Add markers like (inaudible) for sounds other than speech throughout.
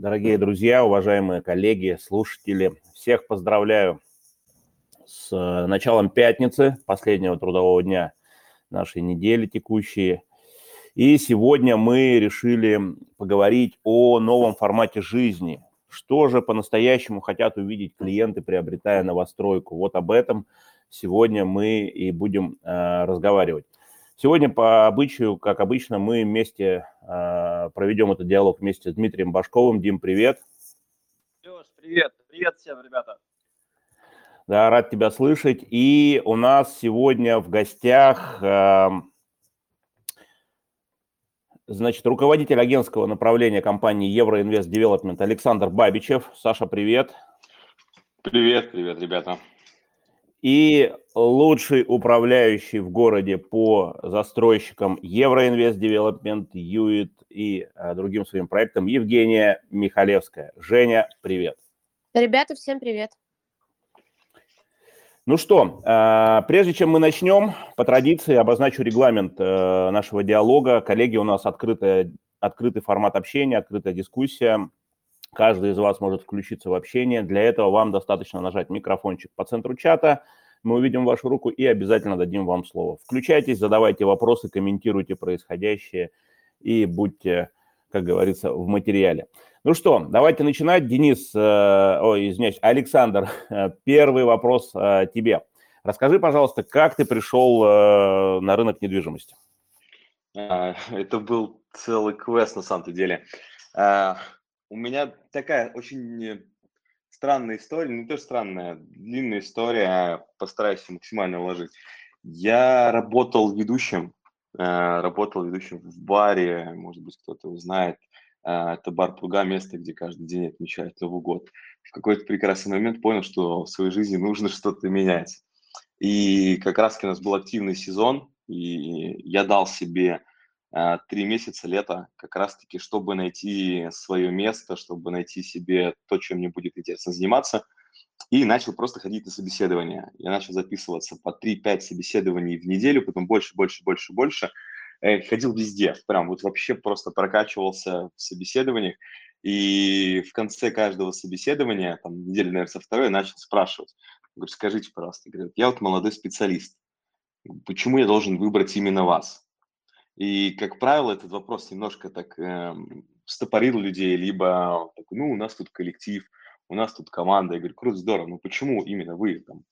Дорогие друзья, уважаемые коллеги, слушатели, всех поздравляю с э, началом пятницы, последнего трудового дня нашей недели текущей. И сегодня мы решили поговорить о новом формате жизни. Что же по-настоящему хотят увидеть клиенты, приобретая новостройку? Вот об этом сегодня мы и будем э, разговаривать. Сегодня по обычаю, как обычно, мы вместе э, проведем этот диалог вместе с Дмитрием Башковым. Дим, привет. Леш, привет. Привет всем, ребята. Да, рад тебя слышать. И у нас сегодня в гостях, э, значит, руководитель агентского направления компании Евроинвест Девелопмент Александр Бабичев. Саша, привет. Привет, привет, ребята и лучший управляющий в городе по застройщикам Евроинвест Девелопмент, ЮИТ и а, другим своим проектам Евгения Михалевская. Женя, привет. Ребята, всем привет. Ну что, э, прежде чем мы начнем, по традиции обозначу регламент э, нашего диалога. Коллеги, у нас открытая, открытый формат общения, открытая дискуссия. Каждый из вас может включиться в общение. Для этого вам достаточно нажать микрофончик по центру чата. Мы увидим вашу руку и обязательно дадим вам слово. Включайтесь, задавайте вопросы, комментируйте происходящее и будьте, как говорится, в материале. Ну что, давайте начинать. Денис, э, ой, извиняюсь, Александр, э, первый вопрос э, тебе. Расскажи, пожалуйста, как ты пришел э, на рынок недвижимости? А, это был целый квест на самом деле. А, у меня такая очень странная история, не то странная, длинная история, постараюсь максимально уложить. Я работал ведущим, э, работал ведущим в баре, может быть, кто-то узнает. Э, это бар Пруга, место, где каждый день отмечают Новый год. В какой-то прекрасный момент понял, что в своей жизни нужно (laughs) что-то менять. И как раз у нас был активный сезон, и я дал себе а, три месяца лета как раз-таки, чтобы найти свое место, чтобы найти себе то, чем мне будет интересно заниматься, и начал просто ходить на собеседования. Я начал записываться по 3-5 собеседований в неделю, потом больше, больше, больше, больше. Э, ходил везде, прям вот вообще просто прокачивался в собеседованиях. И в конце каждого собеседования, там, недели, наверное, со второй, начал спрашивать. Говорю, скажите, пожалуйста, я вот молодой специалист, почему я должен выбрать именно вас? И, как правило, этот вопрос немножко так э, стопорил людей, либо, ну, у нас тут коллектив, у нас тут команда. Я говорю, круто, здорово, но почему именно вы там?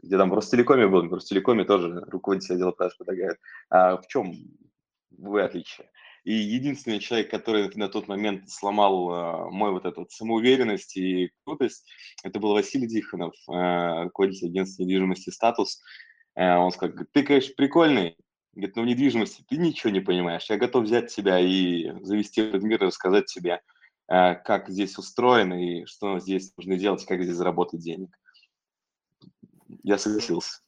Где там в Ростелекоме был, в Ростелекоме тоже руководитель отдела продаж предлагает. А в чем вы отличие? И единственный человек, который на тот момент сломал э, мой вот этот самоуверенность и крутость, это был Василий Диханов, э, руководитель агентства недвижимости «Статус». Э, он сказал, ты, конечно, прикольный, Говорит, ну в недвижимости ты ничего не понимаешь. Я готов взять тебя и завести этот мир и рассказать тебе, э, как здесь устроено и что здесь нужно делать, как здесь заработать денег. Я согласился.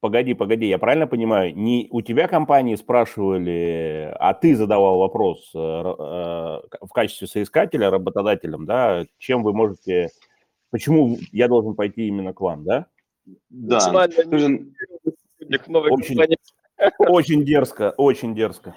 Погоди, погоди, я правильно понимаю, не у тебя компании спрашивали, а ты задавал вопрос э, э, в качестве соискателя, работодателям, да, чем вы можете, почему я должен пойти именно к вам, да? Да. Очень, очень дерзко, очень дерзко.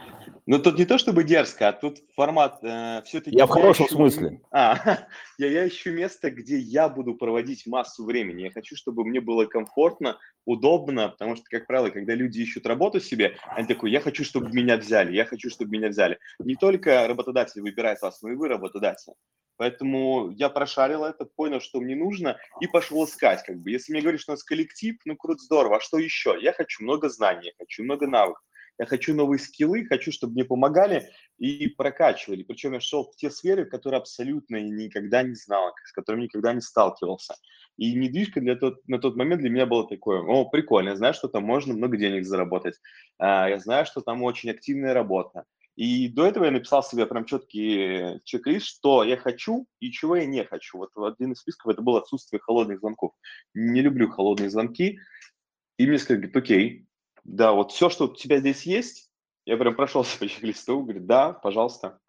Ну, тут не то чтобы дерзко, а тут формат э, все-таки... Я в хорошем ищу... смысле. (laughs) А, я, я ищу место, где я буду проводить массу времени. Я хочу, чтобы мне было комфортно, удобно, потому что, как правило, когда люди ищут работу себе, они такой, я хочу, чтобы меня взяли, я хочу, чтобы меня взяли. Не только работодатель выбирает вас, но и вы работодатель. Поэтому я прошарил это, понял, что мне нужно, и пошел искать. Как бы. Если мне говоришь, что у нас коллектив, ну круто, здорово. А что еще? Я хочу много знаний, я хочу много навыков. Я хочу новые скиллы, хочу, чтобы мне помогали и прокачивали. Причем я шел в те сферы, которые абсолютно никогда не знал, с которыми никогда не сталкивался. И недвижка для тот, на тот момент для меня было такое, о, прикольно, я знаю, что там можно много денег заработать, а, я знаю, что там очень активная работа, и до этого я написал себе прям четкий чек-лист, что я хочу и чего я не хочу. Вот один из списков это было отсутствие холодных звонков. Не люблю холодные звонки. И мне сказали, окей, да, вот все, что у тебя здесь есть, я прям прошелся (laughs) по чек-листу, говорит, да, пожалуйста.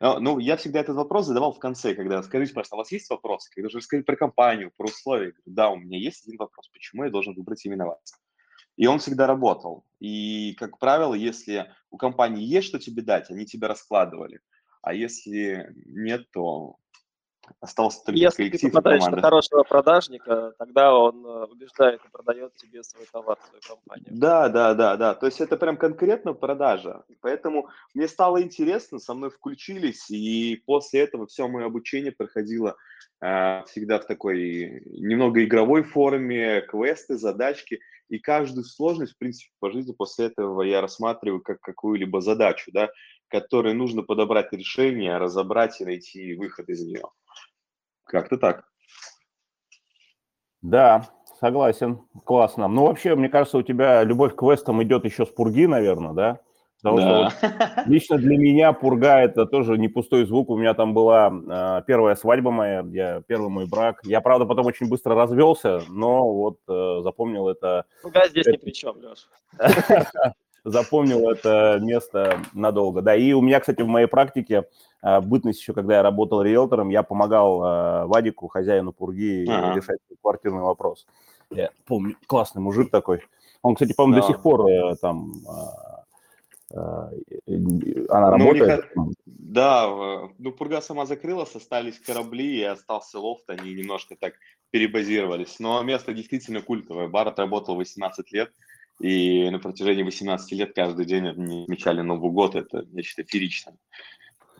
Ну, я всегда этот вопрос задавал в конце, когда скажите, пожалуйста, у вас есть вопросы? Когда уже рассказать про компанию, про условия. Говорю, да, у меня есть один вопрос, почему я должен выбрать именно вас? И он всегда работал. И, как правило, если у компании есть что тебе дать, они тебя раскладывали. а если нет, то остался только Если ты коллектив и попадаешь на команда. хорошего продажника, тогда он э, убеждает и продает тебе свой товар, свою компанию. Да, да, да, да. То есть это прям конкретно продажа. Поэтому мне стало интересно, со мной включились, и после этого все мое обучение проходило э, всегда в такой немного игровой форме, квесты, задачки. И каждую сложность, в принципе, по жизни после этого я рассматриваю как какую-либо задачу, да, которой нужно подобрать решение, разобрать и найти выход из нее. Как-то так. Да, согласен, классно. Ну, вообще, мне кажется, у тебя любовь к квестам идет еще с пурги, наверное, да? Потому что Да. вот лично для меня пурга это тоже не пустой звук. У меня там была э, первая свадьба моя, я, первый мой брак. Я, правда, потом очень быстро развелся, но вот э, запомнил это, Пугай здесь ни Это- при чем, Леш. (laughs) запомнил это место надолго. Да, и у меня, кстати, в моей практике э, бытность еще, когда я работал риэлтором, я помогал э, Вадику, хозяину пурги, Ага. решать квартирный вопрос. Я помню, классный мужик такой. Он, кстати, по-моему, до Да. сих пор э, там э, она Ну, у них работает. Да, ну Пурга сама закрылась, остались корабли и остался лофт, они немножко так перебазировались. Но место действительно культовое. Бар отработал 18 лет, и на протяжении 18 лет каждый день они отмечали Новый год. Это нечто фееричное.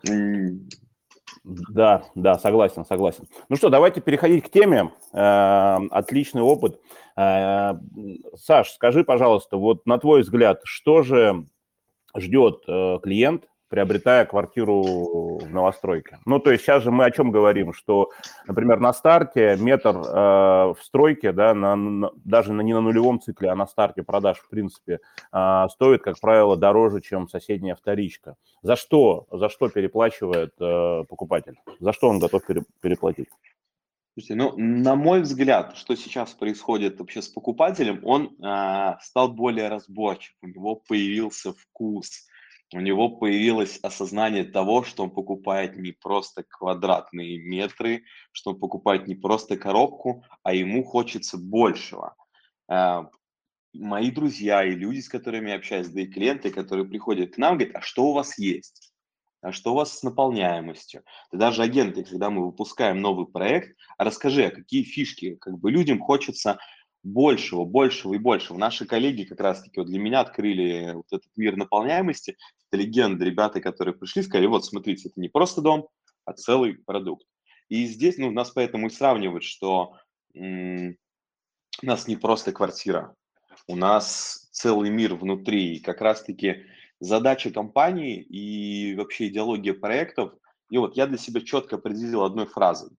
М, Да, да, согласен, согласен. Ну что, давайте переходить к теме. Э, Отличный опыт. Э, Саш, скажи, пожалуйста, вот на твой взгляд, что же ждет э, клиент, приобретая квартиру в новостройке? Ну, то есть сейчас же мы о чем говорим, что, например, на старте метр э, в стройке, да, на, на- даже на, не на нулевом цикле, а на старте продаж, в принципе, э, стоит, как правило, дороже, чем соседняя вторичка. За что, за что переплачивает э, покупатель? За что он готов пере- переплатить? Слушайте, ну, на мой взгляд, что сейчас происходит вообще с покупателем, он а, стал более разборчив, у него появился вкус, у него появилось осознание того, что он покупает не просто квадратные метры, что он покупает не просто коробку, а ему хочется большего. А, Мои друзья и люди, с которыми я общаюсь, да и клиенты, которые приходят к нам, говорят, а что у вас есть? А что у вас с наполняемостью? Да даже агенты, когда мы выпускаем новый проект, а расскажи, а какие фишки, как бы людям хочется большего, большего и большего. Наши коллеги как раз-таки вот для меня открыли вот этот мир наполняемости. Это легенды, ребята, которые пришли, сказали, вот смотрите, это не просто дом, а целый продукт. И здесь, ну, нас поэтому и сравнивают, что м, у нас не просто квартира, у нас целый мир внутри. И как раз-таки задача компании и вообще идеология проектов, и вот я для себя четко определил одной фразой.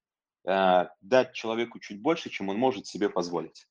э, Дать человеку чуть больше, чем он может себе позволить.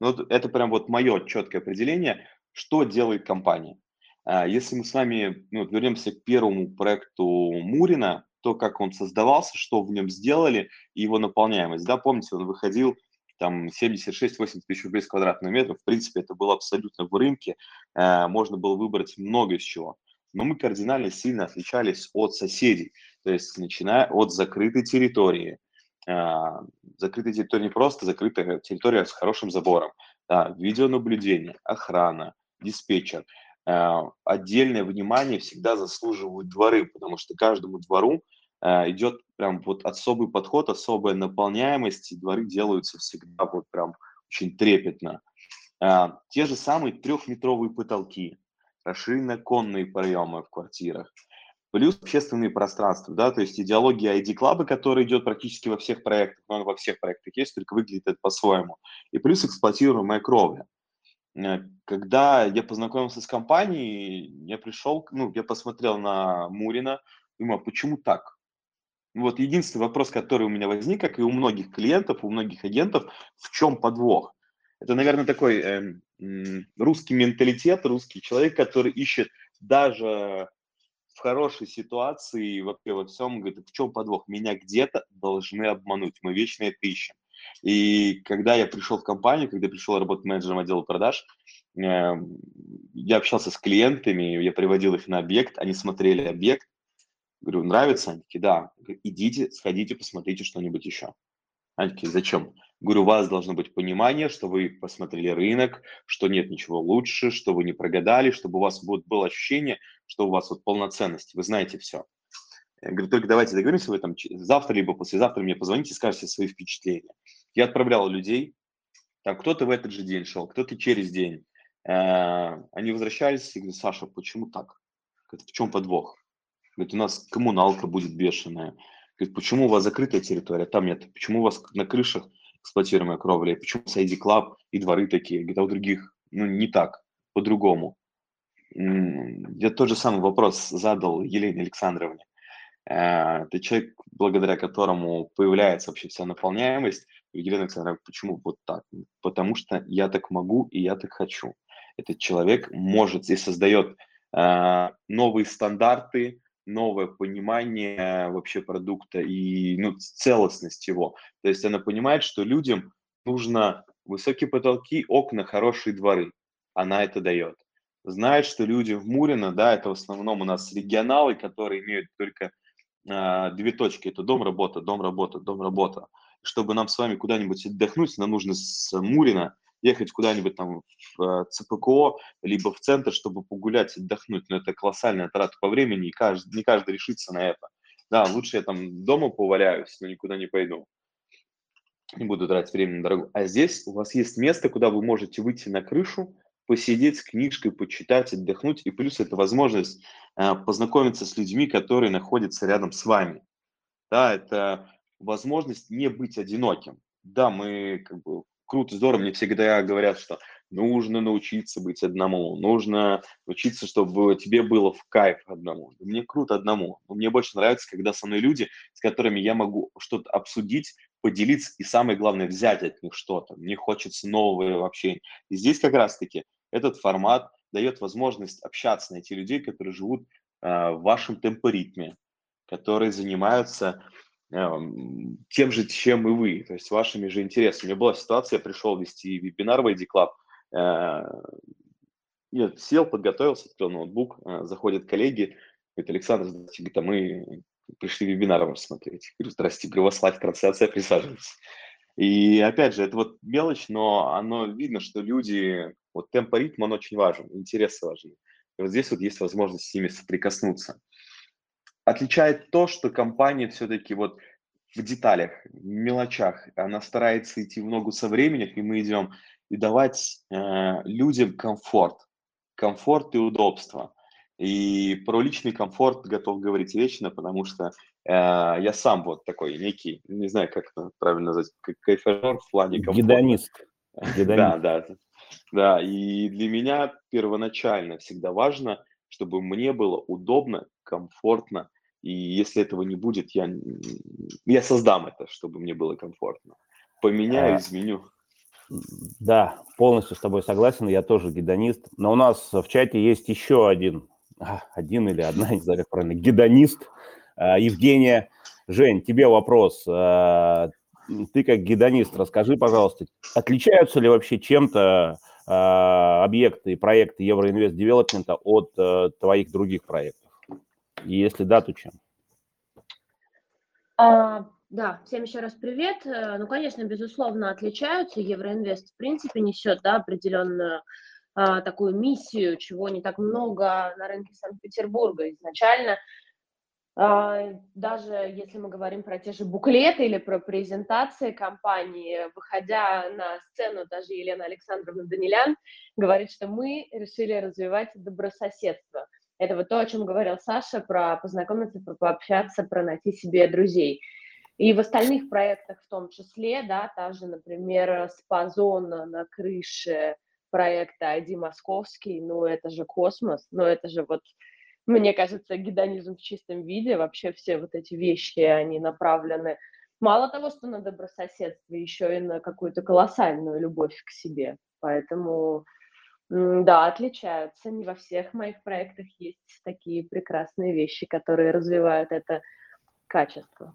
Ну, вот это прям вот мое четкое определение, что делает компания. А, Если мы с вами ну, вернемся к первому проекту Мурина, то, как он создавался, что в нем сделали и его наполняемость. Да, помните, он выходил там 76-80 тысяч рублей с квадратного метра. В принципе, это было абсолютно в рынке. Э, Можно было выбрать много из чего. Но мы кардинально сильно отличались от соседей. То есть, начиная от закрытой территории. А, Закрытая территория не просто закрытая территория с хорошим забором. Да, видеонаблюдение, охрана, диспетчер. Э, Отдельное внимание всегда заслуживают дворы, потому что каждому двору идет прям вот особый подход, особая наполняемость, и дворы делаются всегда вот прям очень трепетно. А, Те же самые трехметровые потолки, расширенные конные проемы в квартирах, плюс общественные пространства, да, то есть идеология ID-клаба, которая идет практически во всех проектах, но во всех проектах есть, только выглядит это по-своему, и плюс эксплуатируемая кровля. Э, Когда я познакомился с компанией, я пришел, ну, я посмотрел на Мурина, думаю, а почему так? Вот единственный вопрос, который у меня возник, как и у многих клиентов, у многих агентов, в чем подвох? Это, наверное, такой эм, м, русский менталитет, русский человек, который ищет даже хорошей ситуации, вообще во всем, говорит, в чем подвох? Меня где-то должны обмануть, мы вечно это ищем. И когда я пришел в компанию, когда пришел работать менеджером отдела продаж, эм, я общался с клиентами, я приводил их на объект, они смотрели объект, Говорю, нравится? Они такие, да. Идите, сходите, посмотрите что-нибудь еще. Они зачем? Говорю, у вас должно быть понимание, что вы посмотрели рынок, что нет ничего лучше, что вы не прогадали, чтобы у вас будет, было ощущение, что у вас вот полноценность, вы знаете все. Я говорю, только давайте договоримся, вы там завтра либо послезавтра мне позвоните, скажете свои впечатления. Я отправлял людей, там кто-то в этот же день шел, кто-то через день. Э, они возвращались и говорят, Саша, почему так? В чем подвох? Говорит, у нас коммуналка будет бешеная. Говорит, почему у вас закрытая территория, там нет? Почему у вас на крышах эксплуатируемая кровля? Почему ID Club и дворы такие? Говорит, а у других, ну, не так, по-другому. Я тот же самый вопрос задал Елене Александровне. Э, это человек, благодаря которому появляется вообще вся наполняемость. Елена Александровна, почему вот так? Потому что я так могу и я так хочу. Этот человек может и создает э, новые стандарты, новое понимание вообще продукта и ну, целостность его. То есть она понимает, что людям нужно высокие потолки, окна, хорошие дворы. Она это дает. Знает, что люди в Мурино, да, это в основном у нас регионалы, которые имеют только э, две точки. Это дом, работа, дом, работа, дом, работа. Чтобы нам с вами куда-нибудь отдохнуть, нам нужно с Мурина ехать куда-нибудь там в э, ЦПКО, либо в центр, чтобы погулять, отдохнуть. Но это колоссальная трата по времени, и каждый, не каждый решится на это. Да, лучше я там дома поваляюсь, но никуда не пойду. Не буду тратить время на дорогу. А здесь у вас есть место, куда вы можете выйти на крышу, посидеть с книжкой, почитать, отдохнуть. И плюс это возможность э, познакомиться с людьми, которые находятся рядом с вами. Да, это возможность не быть одиноким. Да, мы как бы круто, здорово. Мне всегда говорят, что нужно научиться быть одному, нужно учиться, чтобы тебе было в кайф одному. Мне круто одному. Но мне больше нравится, когда со мной люди, с которыми я могу что-то обсудить, поделиться и самое главное, взять от них что-то. Мне хочется нового общения. И здесь как раз-таки этот формат дает возможность общаться, найти людей, которые живут э, в вашем темпоритме, которые занимаются тем же, чем и вы, то есть вашими же интересами. У меня была ситуация, я пришел вести вебинар в ID Club, э, я сел, подготовился, открыл ноутбук, э, заходят коллеги, говорит, Александр, говорит, а мы пришли вебинар вам смотреть. Говорю, здрасте, говорю, вас live трансляция, присаживайтесь. И опять же, это вот мелочь, но оно видно, что люди, вот темпоритм, он очень важен, интересы важны. И вот здесь вот есть возможность с ними соприкоснуться отличает то, что компания все-таки вот в деталях, в мелочах, она старается идти в ногу со временем, и мы идем, и давать э, людям комфорт, комфорт и удобство. И про личный комфорт готов говорить вечно, потому что э, я сам вот такой некий, не знаю, как это правильно назвать, кайфажер в плане комфорта. Гедонист. (laughs) Да, да, да. И для меня первоначально всегда важно, чтобы мне было удобно, комфортно, и если этого не будет, я, я создам это, чтобы мне было комфортно. Поменяю, а, изменю. Да, полностью с тобой согласен, я тоже гедонист. Но у нас в чате есть еще один, а, один или одна, (laughs) не знаю, как правильно, гедонист. А, Евгения. Жень, тебе вопрос. Ты как гедонист, расскажи, пожалуйста, отличаются ли вообще чем-то объекты и проекты Евроинвест Девелопмента от э, твоих других проектов? И если да, то чем? А, да, всем еще раз привет. Э, ну, конечно, безусловно, отличаются. Евроинвест, в принципе, несет да, определенную а, такую миссию, чего не так много на рынке Санкт-Петербурга изначально. А, даже если мы говорим про те же буклеты или про презентации компании, выходя на сцену, даже Елена Александровна Данилян говорит, что мы решили развивать добрососедство – это вот то, о чем говорил Саша, про познакомиться, про пообщаться, про найти себе друзей. И в остальных проектах в том числе, да, та же, например, спа-зона на крыше проекта ID Московский, ну это же космос, ну это же вот, мне кажется, гедонизм в чистом виде, вообще все вот эти вещи, они направлены мало того, что на добрососедство, еще и на какую-то колоссальную любовь к себе. Поэтому да, отличаются. Не во всех моих проектах есть такие прекрасные вещи, которые развивают это качество.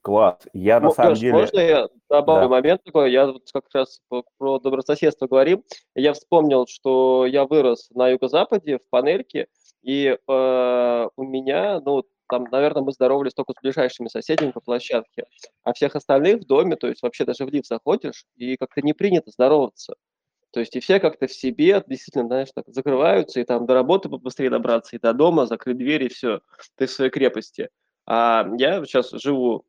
Класс. Я на Ну, самом Леш, деле... можно я добавлю Да. момент такой? Я вот как раз про добрососедство говорим. Я вспомнил, что я вырос на юго-западе, в Панельке, и э, у меня, ну, там, наверное, мы здоровались только с ближайшими соседями по площадке, а всех остальных в доме, то есть вообще даже в лифт заходишь, и как-то не принято здороваться. То есть и все как-то в себе действительно, знаешь, так закрываются, и там до работы быстрее добраться, и до дома, закрыть двери, и все, ты в своей крепости. А я сейчас живу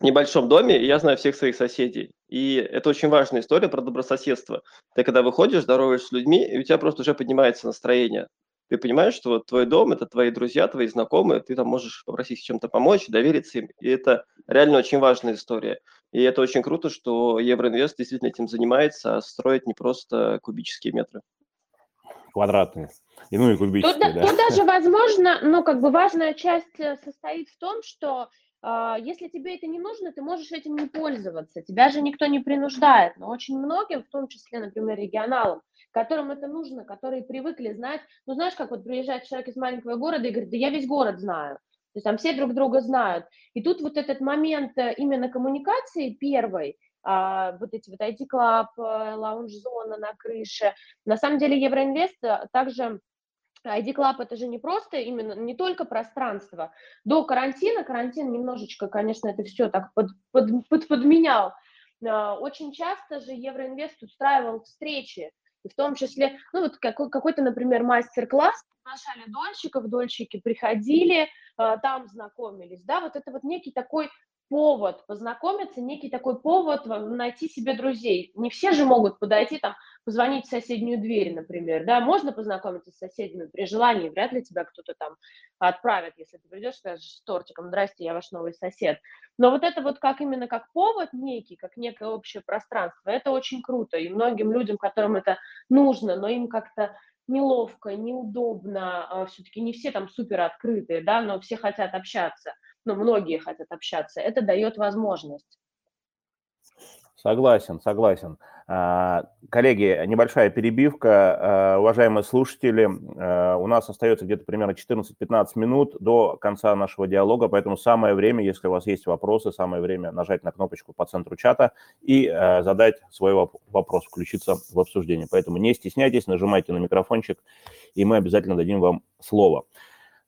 в небольшом доме, и я знаю всех своих соседей. И это очень важная история про добрососедство. Ты когда выходишь, здороваешься с людьми, и у тебя просто уже поднимается настроение. Ты понимаешь, что вот твой дом – это твои друзья, твои знакомые, ты там можешь попросить чем-то помочь, довериться им. И это реально очень важная история. И это очень круто, что Евроинвест действительно этим занимается, а строит не просто кубические метры. Квадратные. И ну и кубические, тут, да. Тут даже (laughs) возможно, ну как бы важная часть э, состоит в том, что если тебе это не нужно, ты можешь этим не пользоваться. Тебя же никто не принуждает. Но очень многим, в том числе, например, регионалам, которым это нужно, которые привыкли знать, ну знаешь, как вот приезжает человек из маленького города и говорит, да я весь город знаю. То есть там все друг друга знают. И тут вот этот момент э, именно коммуникации первой, а, вот эти вот IT-клаб, э, лаунж-зона на крыше. На самом деле Евроинвест э, также ID Club это же не просто именно, не только пространство. До карантина, карантин немножечко, конечно, это все так под, под, под, подменял. Очень часто же Евроинвест устраивал встречи, в том числе, ну вот какой, какой-то, например, мастер-класс, приглашали дольщиков, дольщики приходили, э, там знакомились, да, вот это вот некий такой повод познакомиться, некий такой повод найти себе друзей. Не все же могут подойти там, позвонить в соседнюю дверь, например, да, можно познакомиться с соседями при желании, вряд ли тебя кто-то там отправит, если ты придешь, скажешь с тортиком, здрасте, я ваш новый сосед. Но вот это вот как именно как повод некий, как некое общее пространство, это очень круто, и многим людям, которым это нужно, но им как-то неловко, неудобно, а все-таки не все там супер открытые, да, но все хотят общаться, ну, многие хотят общаться, это дает возможность. Согласен, согласен. А, коллеги, небольшая перебивка. А, уважаемые слушатели, а, у нас остается где-то примерно 14-15 минут до конца нашего диалога, поэтому самое время, если у вас есть вопросы, самое время нажать на кнопочку по центру чата и задать свой вопрос, включиться в обсуждение. Поэтому не стесняйтесь, нажимайте на микрофончик, и мы обязательно дадим вам слово.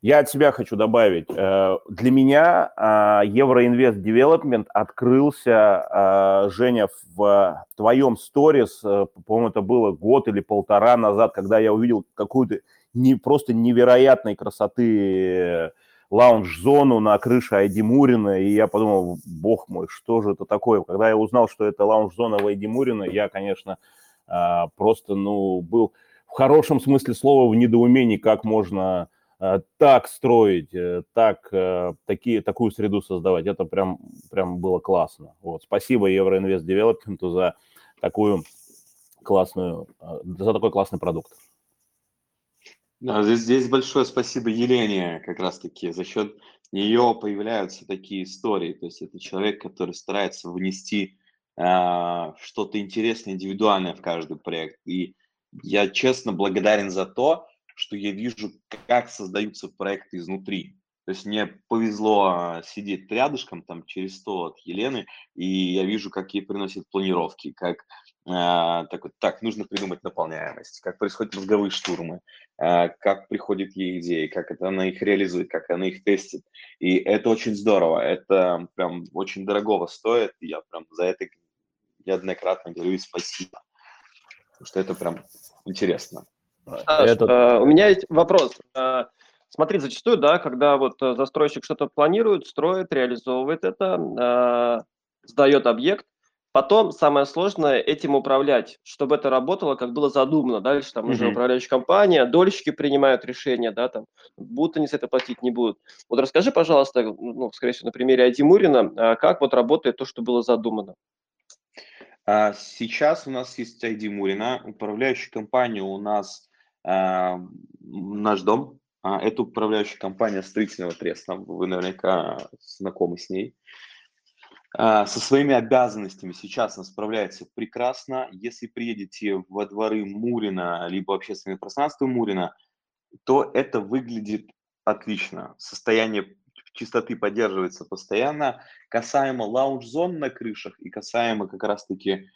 Я от себя хочу добавить. Э, для меня а, Евроинвест Девелопмент открылся, а, Женя, в твоем сторис, э, по-моему, это было год или полтора назад, когда я увидел какую-то не, просто невероятной красоты лаунж-зону на крыше ID Мурина, и я подумал, бог мой, что же это такое? Когда я узнал, что это лаунж-зона в ID Мурина, я, конечно, а, просто, ну, был в хорошем смысле слова в недоумении, как можно Э, так строить, э, так, э, такие, такую среду создавать, это прям, прям было классно. Вот. Спасибо Евроинвест Девелопменту за такую классную, за такой классный продукт. Да, здесь, здесь большое спасибо Елене, как раз-таки за счет нее появляются такие истории. То есть это человек, который старается внести э, что-то интересное, индивидуальное в каждый проект. И я честно благодарен за то, что я вижу, как создаются проекты изнутри. То есть мне повезло а, сидеть рядышком, там, через стол от Елены, и я вижу, как ей приносят планировки, как э, так, вот, так, нужно придумать наполняемость, как происходят мозговые штурмы, э, как приходят ей идеи, как это она их реализует, как она их тестит. И это очень здорово, это прям очень дорогого стоит, и я прям за это неоднократно говорю и спасибо, потому что это прям интересно. Саш, это... э, у меня есть вопрос. Э, смотри, зачастую, да, когда вот э, застройщик что-то планирует, строит, реализовывает это, э, сдает объект, потом самое сложное этим управлять, чтобы это работало, как было задумано. Дальше там mm-hmm. уже управляющая компания, дольщики принимают решения, да, там, будут они с это платить, не будут. Вот расскажи, пожалуйста, ну, скорее всего, на примере Айдимурина, как вот работает то, что было задумано. А, сейчас у нас есть ID Мурина, управляющая компания у нас наш дом. А, это управляющая компания строительного треста. Вы наверняка знакомы с ней. А, со своими обязанностями сейчас она справляется прекрасно. Если приедете во дворы Мурина, либо общественное пространство Мурина, то это выглядит отлично. Состояние чистоты поддерживается постоянно. Касаемо лаунж-зон на крышах и касаемо как раз-таки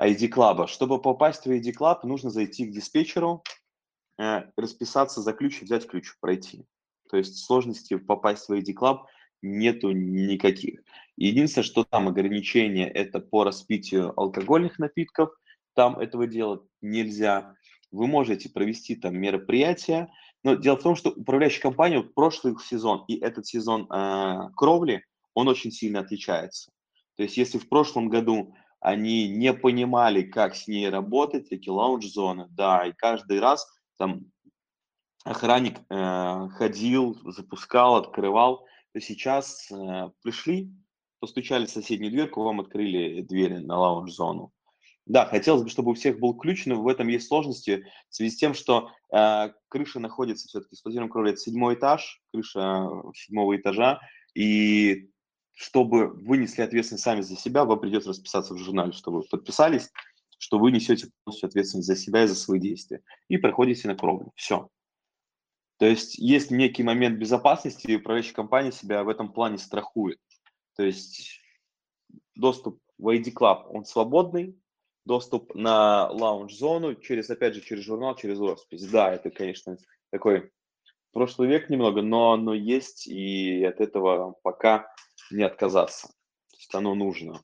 ID-клаба. Чтобы попасть в ID-клаб, нужно зайти к диспетчеру, расписаться за ключ, взять ключ, пройти. То есть сложности попасть в ID Club нету никаких. Единственное, что там ограничение, это по распитию алкогольных напитков, там этого делать нельзя. Вы можете провести там мероприятие, Но дело в том, что управляющая компания, вот прошлый сезон и этот сезон э, кровли, он очень сильно отличается. То есть если в прошлом году они не понимали, как с ней работать, такие лаунж-зоны, да, и каждый раз там охранник э, ходил, запускал, открывал, то сейчас э, пришли, постучали в соседнюю дверку, вам открыли двери на лаунж-зону. Да, хотелось бы, чтобы у всех был ключ, но в этом есть сложности в связи с тем, что э, крыша находится все-таки, эксплуатируем кровли, это седьмой этаж, крыша седьмого этажа, и чтобы вы несли ответственность сами за себя, вам придется расписаться в журнале, чтобы подписались, что вы несете полностью ответственность за себя и за свои действия. И проходите на кровлю. Все. То есть есть некий момент безопасности, и управляющая компания себя в этом плане страхует. То есть доступ в ID Club, он свободный, доступ на лаунж-зону через, опять же, через журнал, через роспись. Да, это, конечно, такой прошлый век немного, но оно есть, и от этого пока не отказаться. То есть оно нужно.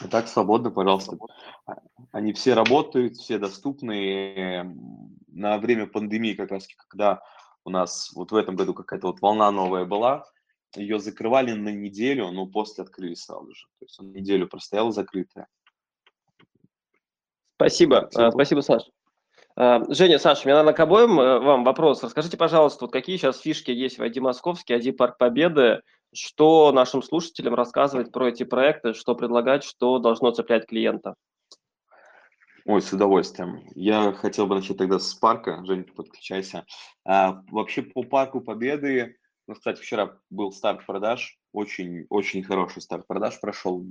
А так свободно, пожалуйста. А, они все работают, все доступны. На время пандемии, как раз когда у нас вот в этом году какая-то вот волна новая была, ее закрывали на неделю, но после открыли сразу же. То есть он неделю простояла закрытая. Спасибо, спасибо, спасибо Саша. А, Женя, Саша, у меня, наверное, к обоим э, вам вопрос. Расскажите, пожалуйста, вот какие сейчас фишки есть в ID Московский, ID Парк Победы, что нашим слушателям рассказывать про эти проекты, что предлагать, что должно цеплять клиента? Ой, с удовольствием. Я хотел бы начать тогда с парка. Женя, подключайся. А, вообще по парку Победы ну, кстати, вчера был старт продаж, очень, очень хороший старт продаж прошел,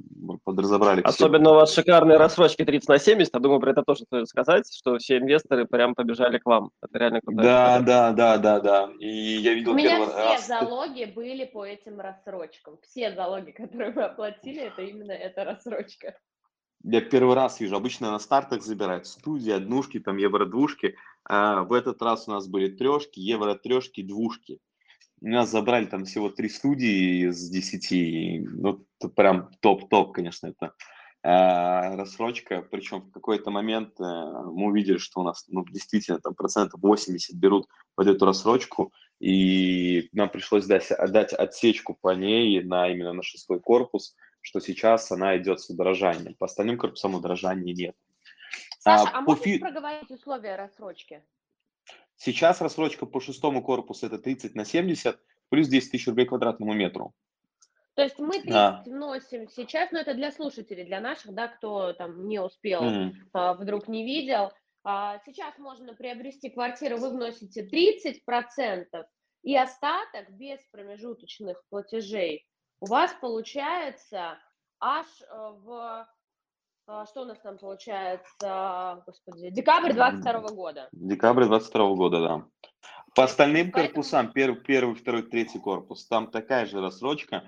подразобрали. Особенно у вас шикарные рассрочки 30 на 70, я думаю, про это тоже стоит сказать, что все инвесторы прям побежали к вам. Это реально круто. Да, да, да, да, да. И я видел У меня все раз... залоги были по этим рассрочкам. Все залоги, которые мы оплатили, это именно эта рассрочка. Я первый раз вижу, обычно на стартах забирают студии, однушки, там евро-двушки. А в этот раз у нас были трешки, евро-трешки, двушки. У нас забрали там всего три студии из десяти. Ну, прям топ-топ, конечно, это э, рассрочка. Причем в какой-то момент э, мы увидели, что у нас ну, действительно там процентов 80 берут под эту рассрочку. И нам пришлось дать, отдать отсечку по ней на именно на шестой корпус, что сейчас она идет с удорожанием. По остальным корпусам удорожания нет. Саша, а, а можешь фи... проговорить условия рассрочки? Сейчас рассрочка по шестому корпусу это 30 на 70 плюс 10 тысяч рублей квадратному метру. То есть мы 30 да. вносим сейчас, но это для слушателей, для наших, да, кто там не успел, mm а, вдруг не видел. А, сейчас можно приобрести квартиру, вы вносите 30% и остаток без промежуточных платежей у вас получается аж э, в что у нас там получается, господи, декабрь 22 года. Декабрь 22 года, да. По остальным Поэтому... корпусам, первый, первый, второй, третий корпус, там такая же рассрочка,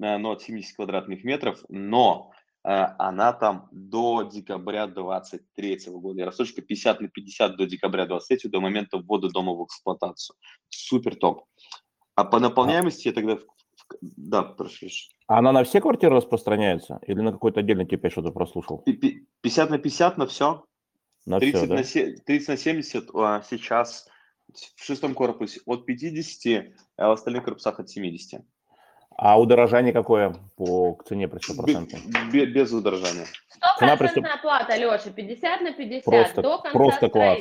э, но от 70 квадратных метров, но э, она там до декабря 23 года. И рассрочка 50 на 50 до декабря 23 до момента ввода дома в эксплуатацию. Супер топ. А по наполняемости я тогда да, прошу. А она на все квартиры распространяется? Или на какой-то отдельный тип я что-то прослушал? 50 на 50 на все. На 30, все, да? на 30 на 70 а сейчас в шестом корпусе от 50, а в остальных корпусах от 70. А удорожание какое по цене при 100%? Без, без удорожания. Стопроцентная оплата, Леша, 50 на 50 просто, до конца просто класс.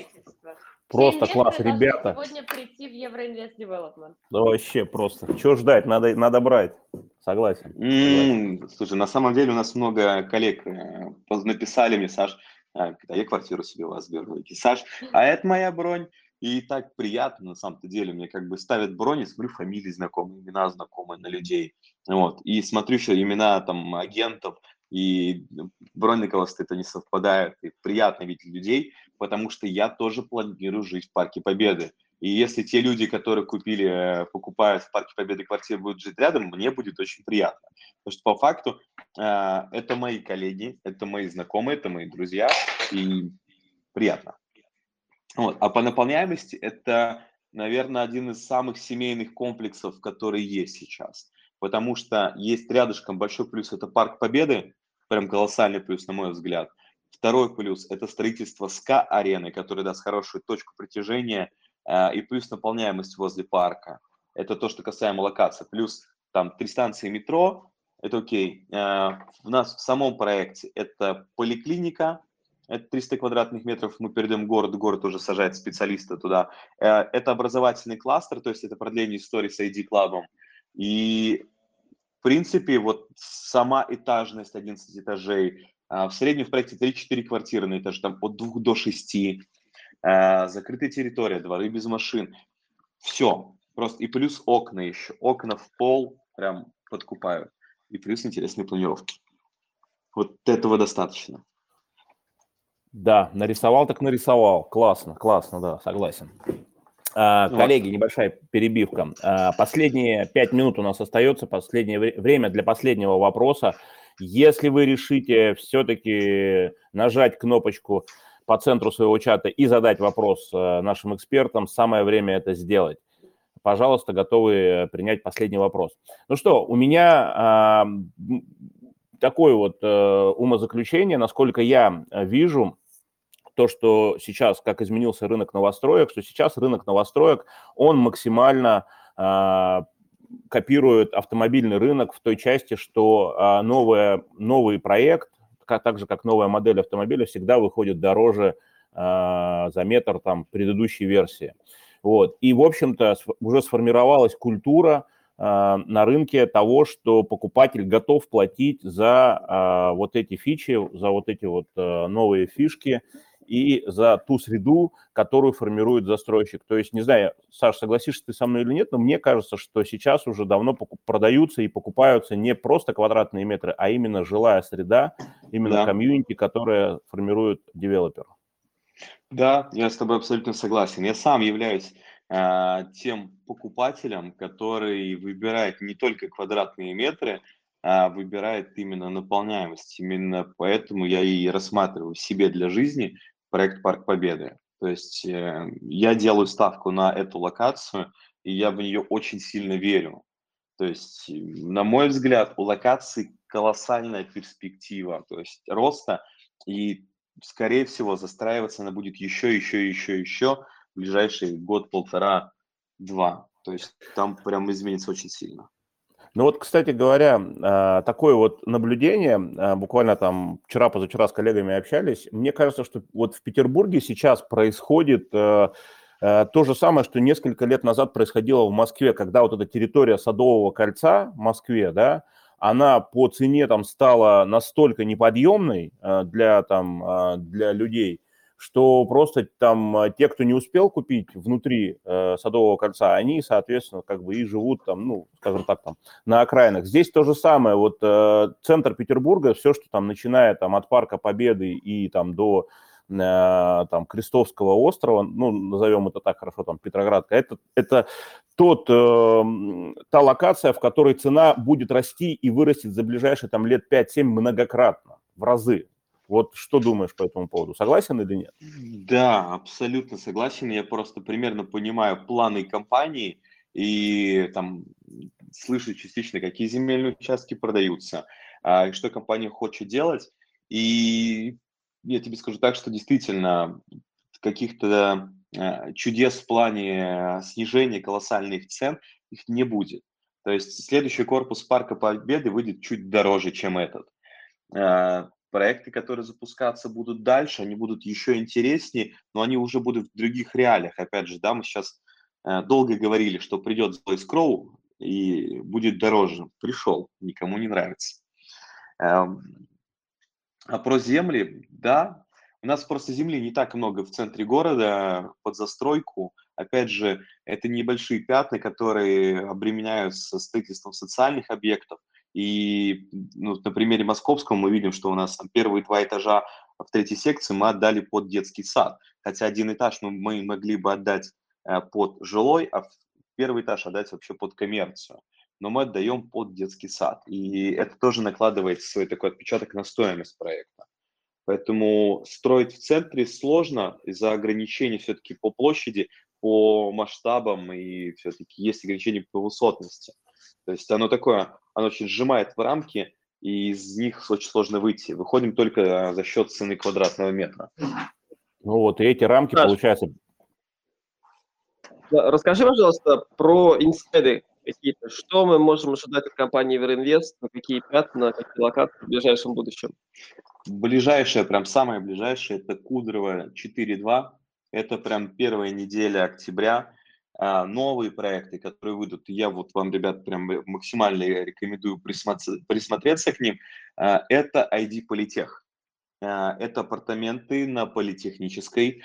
Просто класс, ребята. Сегодня прийти в Евроинвест Development. Да вообще просто. Чего ждать? Надо, надо брать. Согласен. Mm, слушай, на самом деле у нас много коллег э, написали мне, Саш, а, когда я квартиру себе у вас беру, Саш, а это моя бронь. И так приятно, на самом-то деле, мне как бы ставят брони, смотрю фамилии знакомые, имена знакомые на людей. Вот. И смотрю еще имена там агентов, и бронь на кого-то это не совпадает. И приятно видеть людей, потому что я тоже планирую жить в Парке Победы. И если те люди, которые купили, э, покупают в Парке Победы квартиру, будут жить рядом, мне будет очень приятно. Потому что по факту э, это мои коллеги, это мои знакомые, это мои друзья, и приятно. Вот. А по наполняемости это, наверное, один из самых семейных комплексов, которые есть сейчас. Потому что есть рядышком большой плюс, это Парк Победы, прям колоссальный плюс, на мой взгляд – Второй плюс – это строительство СКА-арены, который даст хорошую точку притяжения э, и плюс наполняемость возле парка. Это то, что касаемо локации. Плюс там три станции метро, это окей. Э, у нас в самом проекте это поликлиника, это 300 квадратных метров, мы передаем город, город уже сажает специалиста туда. Э, это образовательный кластер, то есть это продление истории с ID-клабом. И, в принципе, вот сама этажность 11 этажей, в среднем в проекте 3-4 квартиры на этаже, там от 2 до 6, закрытая территория, дворы без машин. Все, просто и плюс окна еще, окна в пол прям подкупают и плюс интересные планировки. Вот этого достаточно. Да, нарисовал так нарисовал. Классно, классно, да, согласен. А, коллеги, небольшая перебивка. А, последние пять минут у нас остается, последнее время для последнего вопроса. Если вы решите все-таки нажать кнопочку по центру своего чата и задать вопрос э, нашим экспертам, самое время это сделать пожалуйста, готовы принять последний вопрос. Ну что, у меня такое вот э, умозаключение, насколько я вижу, то, что сейчас, как изменился рынок новостроек, что сейчас рынок новостроек, он максимально э, копирует автомобильный рынок в той части, что э, новое, новый проект, как, так же как новая модель автомобиля, всегда выходит дороже э, за метр там, предыдущей версии. Вот. И, в общем-то, уже сформировалась культура э, на рынке того, что покупатель готов платить за э, вот эти фичи, за вот эти вот э, новые фишки и за ту среду, которую формирует застройщик. То есть, не знаю, Саш, согласишься ты со мной или нет, но мне кажется, что сейчас уже давно продаются и покупаются не просто квадратные метры, а именно жилая среда, именно да. комьюнити, которая формирует девелопер. Да, я с тобой абсолютно согласен. Я сам являюсь э, тем покупателем, который выбирает не только квадратные метры, а выбирает именно наполняемость. Именно поэтому я и рассматриваю себе для жизни проект Парк Победы. То есть э, я делаю ставку на эту локацию, и я в нее очень сильно верю. То есть, на мой взгляд, у локации колоссальная перспектива, то есть роста, и скорее всего, застраиваться она будет еще, еще, еще, еще в ближайший год, полтора, два. То есть там прям изменится очень сильно. Ну вот, кстати говоря, а, такое вот наблюдение, а, буквально там вчера-позавчера с коллегами общались, мне кажется, что вот в Петербурге сейчас происходит э, то же самое, что несколько лет назад происходило в Москве, когда вот эта территория Садового кольца в Москве, да, она по цене там стала настолько неподъемной для, там, для людей, что просто там э, те, кто не успел купить внутри э, Садового кольца, они, соответственно, как бы и живут там, ну, скажем так, там, на окраинах. Здесь то же самое, вот э, центр Петербурга, все, что там, начиная там от Парка Победы и там до Э, там, Крестовского острова, ну, назовем это так хорошо, там, Петроградка, это, это тот, э, та локация, в которой цена будет расти и вырастет за ближайшие там лет 5-7 многократно, в разы. Вот что думаешь по этому поводу? Согласен или нет? Да, абсолютно согласен. Я просто примерно понимаю планы компании и там слышу частично, какие земельные участки продаются, а, что компания хочет делать. И я тебе скажу так, что действительно каких-то э, чудес в плане снижения колоссальных цен их не будет. То есть следующий корпус Парка Победы выйдет чуть дороже, чем этот. Проекты, которые запускаться будут дальше, они будут еще интереснее, но они уже будут в других реалиях. Опять же, да, мы сейчас э, долго говорили, что придет злой скроу и будет дороже. Пришел, никому не нравится. Эм, а про земли, да, у нас просто земли не так много в центре города под застройку. Опять же, это небольшие пятна, которые обременяются строительством социальных объектов. И ну, на примере московского мы видим, что у нас там первые два этажа в третьей секции мы отдали под детский сад. Хотя один этаж мы, мы могли бы отдать э, под жилой, а первый этаж отдать вообще под коммерцию но мы отдаем под детский сад. И это тоже накладывает свой такой отпечаток на стоимость проекта. Поэтому строить в центре сложно из-за ограничений все-таки по площади, по масштабам и все-таки есть ограничения по высотности. То есть оно такое, оно очень сжимает в рамки, и из них очень сложно выйти. Выходим только за счет цены квадратного метра. Ну вот, и эти рамки, да. получается, Расскажи, пожалуйста, про инсайды какие-то. Что мы можем ожидать от компании Евроинвест? Какие пятна, какие локации в ближайшем будущем? Ближайшее, прям самое ближайшее, это Кудрово 4.2. Это прям первая неделя октября. А, новые проекты, которые выйдут, я вот вам, ребят, прям максимально рекомендую присмотреться к ним. А, это ID Политех. А, это апартаменты на Политехнической.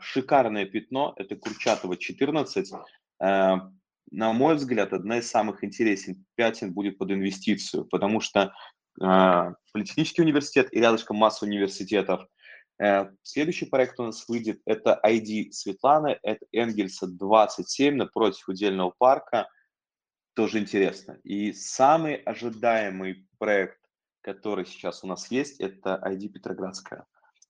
Шикарное пятно, это Курчатова 14. На мой взгляд, одна из самых интересных пятен будет под инвестицию, потому что Политехнический университет и рядышком масса университетов – следующий проект у нас выйдет, это ID Светланы, это Энгельса 27 напротив удельного парка, тоже интересно. И самый ожидаемый проект, который сейчас у нас есть, это ID Петроградская.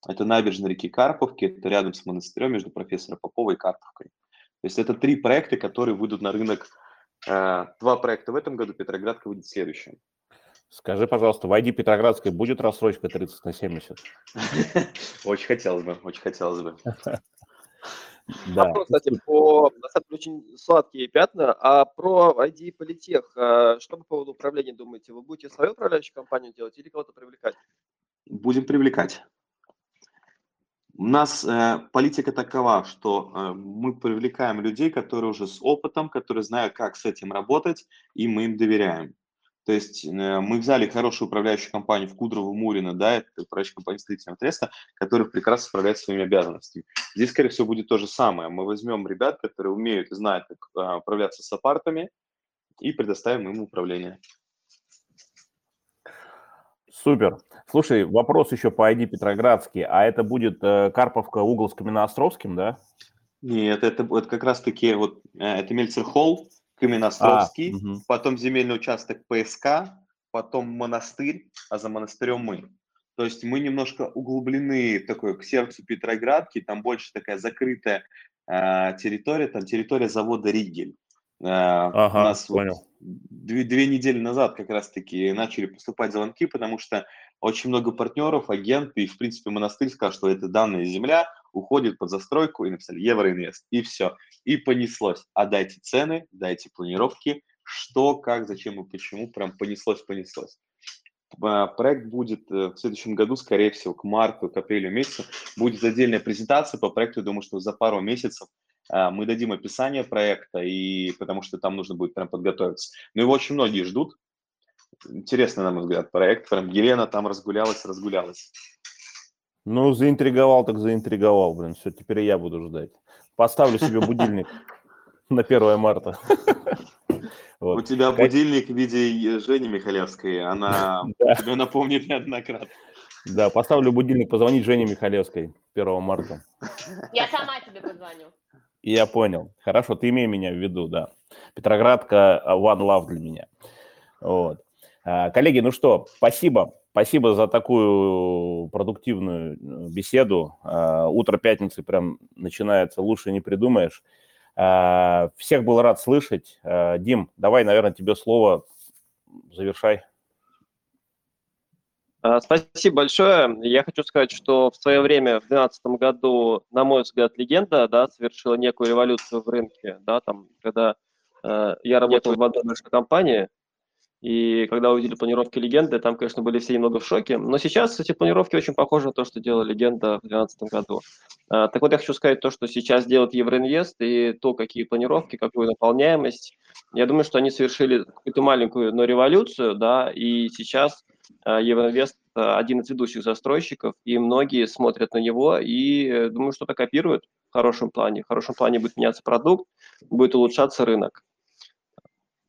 Это набережная реки Карповки, это рядом с монастырем между профессором Поповой и Карповкой. То есть это три проекта, которые выйдут на рынок. Э, два проекта в этом году, Петроградка выйдет в следующем. Скажи, пожалуйста, в ID Петроградской будет рассрочка 30 на 70? (laughs) Очень хотелось бы, очень хотелось бы. (laughs) Да. Вопрос, кстати, по очень сладкие пятна. А про ID Политех, а что по поводу управления думаете? Вы будете свою управляющую компанию делать или кого-то привлекать? Будем привлекать. У нас э, политика такова, что э, мы привлекаем людей, которые уже с опытом, которые знают, как с этим работать, и мы им доверяем. То есть э, мы взяли хорошую управляющую компанию в Кудрово Мурино, да, это управляющая компания строительного треста, которая прекрасно справляется своими обязанностями. Здесь, скорее всего, будет то же самое. Мы возьмем ребят, которые умеют и знают, как а, управляться с апартами, и предоставим им управление. Супер. Слушай, вопрос еще по ID Петроградский. А это будет э, Карповка угол с Каменноостровским, да? Нет, это, это как раз-таки вот э, это Мельцер Холл, Каменноостровский, а, угу. потом земельный участок ПСК, потом монастырь, а за монастырем мы. То есть мы немножко углублены такой к сердцу Петроградки, там больше такая закрытая э, территория, там территория завода Ригель. Э, ага, у нас понял. Вот две, две недели назад как раз-таки начали поступать звонки, потому что очень много партнеров, агенты и, в принципе, монастырь сказал, что это данная земля, уходит под застройку, и написали Евроинвест, и все. И понеслось. А дайте цены, дайте планировки, что, как, зачем и почему, прям понеслось, понеслось. А, проект будет э, в следующем году, скорее всего, к марту, к апрелю месяцу. Будет отдельная презентация по проекту. Думаю, что за пару месяцев а, мы дадим описание проекта, и потому что там нужно будет прям подготовиться. Но его очень многие ждут. Интересный, на мой взгляд, проект. Прям Елена там разгулялась, разгулялась. Ну, заинтриговал так заинтриговал, блин. Все, теперь я буду ждать. Поставлю себе будильник (laughs) на 1 марта. (laughs) У тебя будильник в виде Жени Михалевской. Она (laughs) тебе напомнит неоднократно. Да, поставлю будильник, позвонить Жене Михалевской 1 марта. Я сама тебе позвоню. Я понял. Хорошо, ты имей меня в виду, да. Петроградка а, One Love для меня. Вот. А, коллеги, ну что, спасибо. Спасибо за такую продуктивную э, беседу. А, утро пятницы прям начинается, лучше не придумаешь. А, всех был рад слышать. Дим, давай, наверное, тебе слово. Завершай. Спасибо большое. Я хочу сказать, что в свое время, в 2012 году, на мой взгляд, легенда да, совершила некую революцию в рынке. Да, там, когда э, я работал в одной большой компании, и когда увидели планировки легенды, там, конечно, были все немного в шоке. Но сейчас эти планировки очень похожи на то, что делала легенда в 2012 году. А, так вот, я хочу сказать то, что сейчас делает Евроинвест, и то, какие планировки, какую наполняемость. Я думаю, что они совершили какую-то маленькую, но революцию, да, и сейчас а, Евроинвест один из ведущих застройщиков, и многие смотрят на него и э, думаю, что-то копируют в хорошем плане. В хорошем плане будет меняться продукт, будет улучшаться рынок.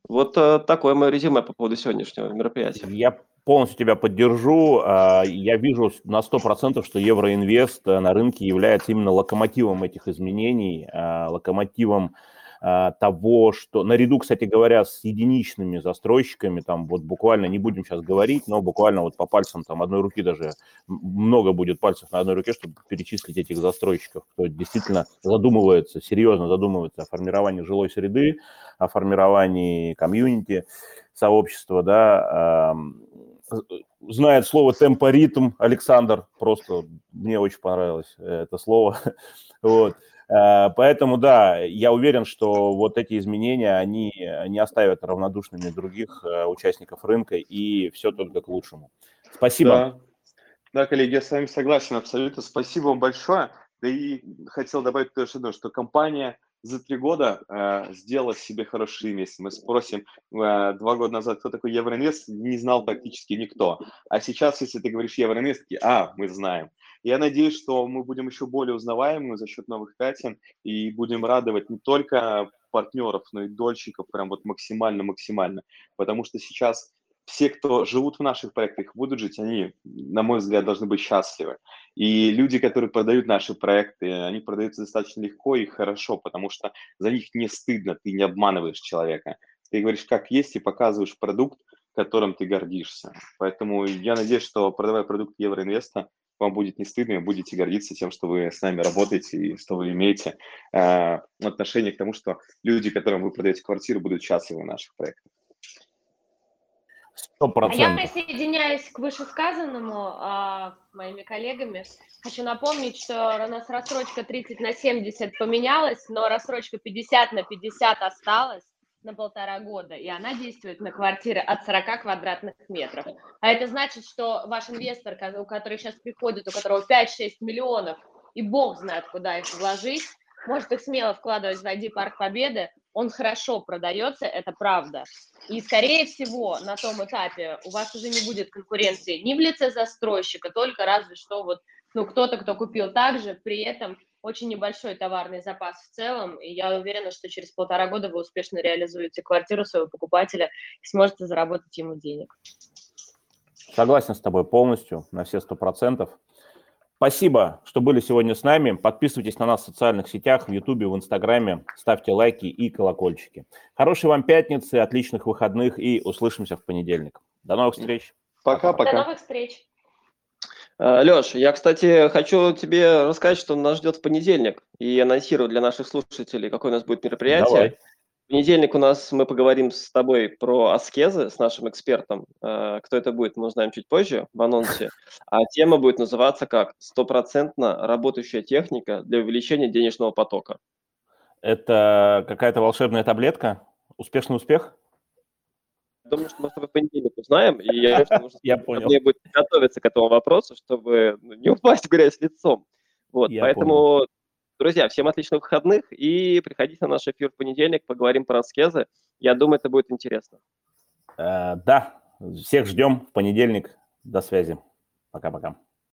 Вот э, такое мое резюме по поводу сегодняшнего мероприятия. Я полностью тебя поддержу. А, я вижу на 100%, что Евроинвест э, на рынке является именно локомотивом этих изменений, а, локомотивом того, что наряду, кстати говоря, с единичными застройщиками, там вот буквально, не будем сейчас говорить, но буквально вот по пальцам там одной руки даже, много будет пальцев на одной руке, чтобы перечислить этих застройщиков, кто действительно задумывается, серьезно задумывается о формировании жилой среды, о формировании комьюнити, сообщества, да, знает слово темпоритм, Александр, просто мне очень понравилось это слово, (laughs) вот, поэтому, да, я уверен, что вот эти изменения, они не оставят равнодушными других э, участников рынка, и все только к лучшему. Спасибо. Да. да, коллеги, я с вами согласен абсолютно. Спасибо вам большое. Да и хотел добавить тоже одно, что компания за три года э, сделала себе хорошее имя. Мы спросим э, два года назад, кто такой Евроинвест, не знал практически никто. А сейчас, если ты говоришь Евроинвест, а, мы знаем. Я надеюсь, что мы будем еще более узнаваемы за счет новых пятен и будем радовать не только партнеров, но и дольщиков прям вот максимально-максимально. Потому что сейчас все, кто живут в наших проектах, будут жить, они, на мой взгляд, должны быть счастливы. И люди, которые продают наши проекты, они продаются достаточно легко и хорошо, потому что за них не стыдно, ты не обманываешь человека. Ты говоришь, как есть, и показываешь продукт, которым ты гордишься. Поэтому я надеюсь, что продавая продукт Евроинвеста, вам будет не стыдно, и будете гордиться тем, что вы с нами работаете и что вы имеете э, отношение к тому, что люди, которым вы продаете квартиру, будут счастливы в наших проектах. Сто А я присоединяюсь к вышесказанному а, моими коллегами. Хочу напомнить, что у нас рассрочка 30 на 70 поменялась, но рассрочка 50 на 50 осталась на полтора года, и она действует на квартиры от 40 квадратных метров. А это значит, что ваш инвестор, у который сейчас приходит, у которого 5-6 миллионов, и бог знает, куда их вложить, может их смело вкладывать в ID Парк Победы, он хорошо продается, это правда. И, скорее всего, на том этапе у вас уже не будет конкуренции ни в лице застройщика, только разве что вот ну, кто-то, кто купил также, при этом очень небольшой товарный запас в целом, и я уверена, что через полтора года вы успешно реализуете квартиру своего покупателя и сможете заработать ему денег. Согласен с тобой полностью, на все сто процентов. Спасибо, что были сегодня с нами. Подписывайтесь на нас в социальных сетях, в Ютубе, в Инстаграме, ставьте лайки и колокольчики. Хорошей вам пятницы, отличных выходных и услышимся в понедельник. До новых встреч. Пока-пока. До новых встреч. Э, Леш, я, кстати, хочу тебе рассказать, что нас ждет в понедельник и анонсирую для наших слушателей, какое у нас будет мероприятие. Давай. В понедельник у нас мы поговорим с тобой про аскезы с нашим экспертом. Э, кто это будет, мы узнаем чуть позже в анонсе. (laughs) А тема будет называться как «Стопроцентно работающая техника для увеличения денежного потока». Это какая-то волшебная таблетка? Успешный успех? Думаю, что мы с тобой в понедельник узнаем, и я, (laughs) я понял. мне будет готовиться к этому вопросу, чтобы ну, не упасть в грязь лицом. Вот, я поэтому понял. Друзья, всем отличных выходных и приходите на наш эфир в понедельник, поговорим про аскезы. Я думаю, это будет интересно. Э, да, всех ждем в понедельник. До связи. Пока-пока.